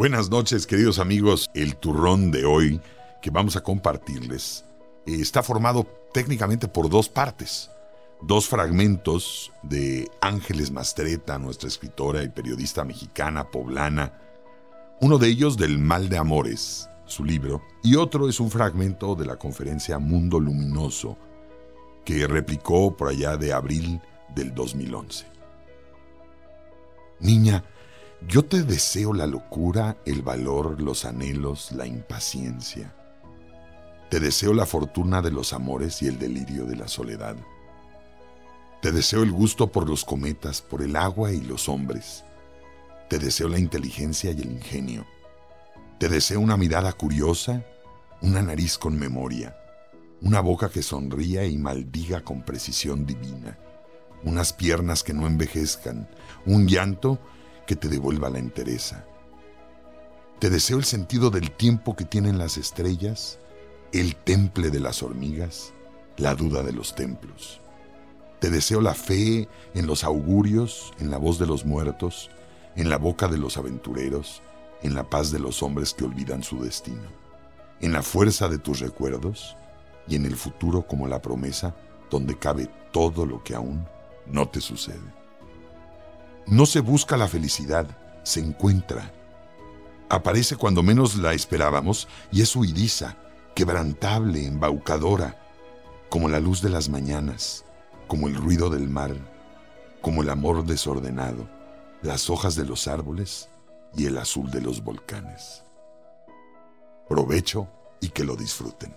Buenas noches, queridos amigos. El turrón de hoy que vamos a compartirles eh, está formado técnicamente por dos partes. Dos fragmentos de Ángeles Mastreta, nuestra escritora y periodista mexicana poblana. Uno de ellos del Mal de Amores, su libro, y otro es un fragmento de la conferencia Mundo Luminoso, que replicó por allá de abril del 2011. Niña, yo te deseo la locura, el valor, los anhelos, la impaciencia. Te deseo la fortuna de los amores y el delirio de la soledad. Te deseo el gusto por los cometas, por el agua y los hombres. Te deseo la inteligencia y el ingenio. Te deseo una mirada curiosa, una nariz con memoria, una boca que sonría y maldiga con precisión divina, unas piernas que no envejezcan, un llanto que te devuelva la entereza. Te deseo el sentido del tiempo que tienen las estrellas, el temple de las hormigas, la duda de los templos. Te deseo la fe en los augurios, en la voz de los muertos, en la boca de los aventureros, en la paz de los hombres que olvidan su destino, en la fuerza de tus recuerdos y en el futuro como la promesa donde cabe todo lo que aún no te sucede. No se busca la felicidad, se encuentra. Aparece cuando menos la esperábamos y es huidiza, quebrantable, embaucadora, como la luz de las mañanas, como el ruido del mar, como el amor desordenado, las hojas de los árboles y el azul de los volcanes. Provecho y que lo disfruten.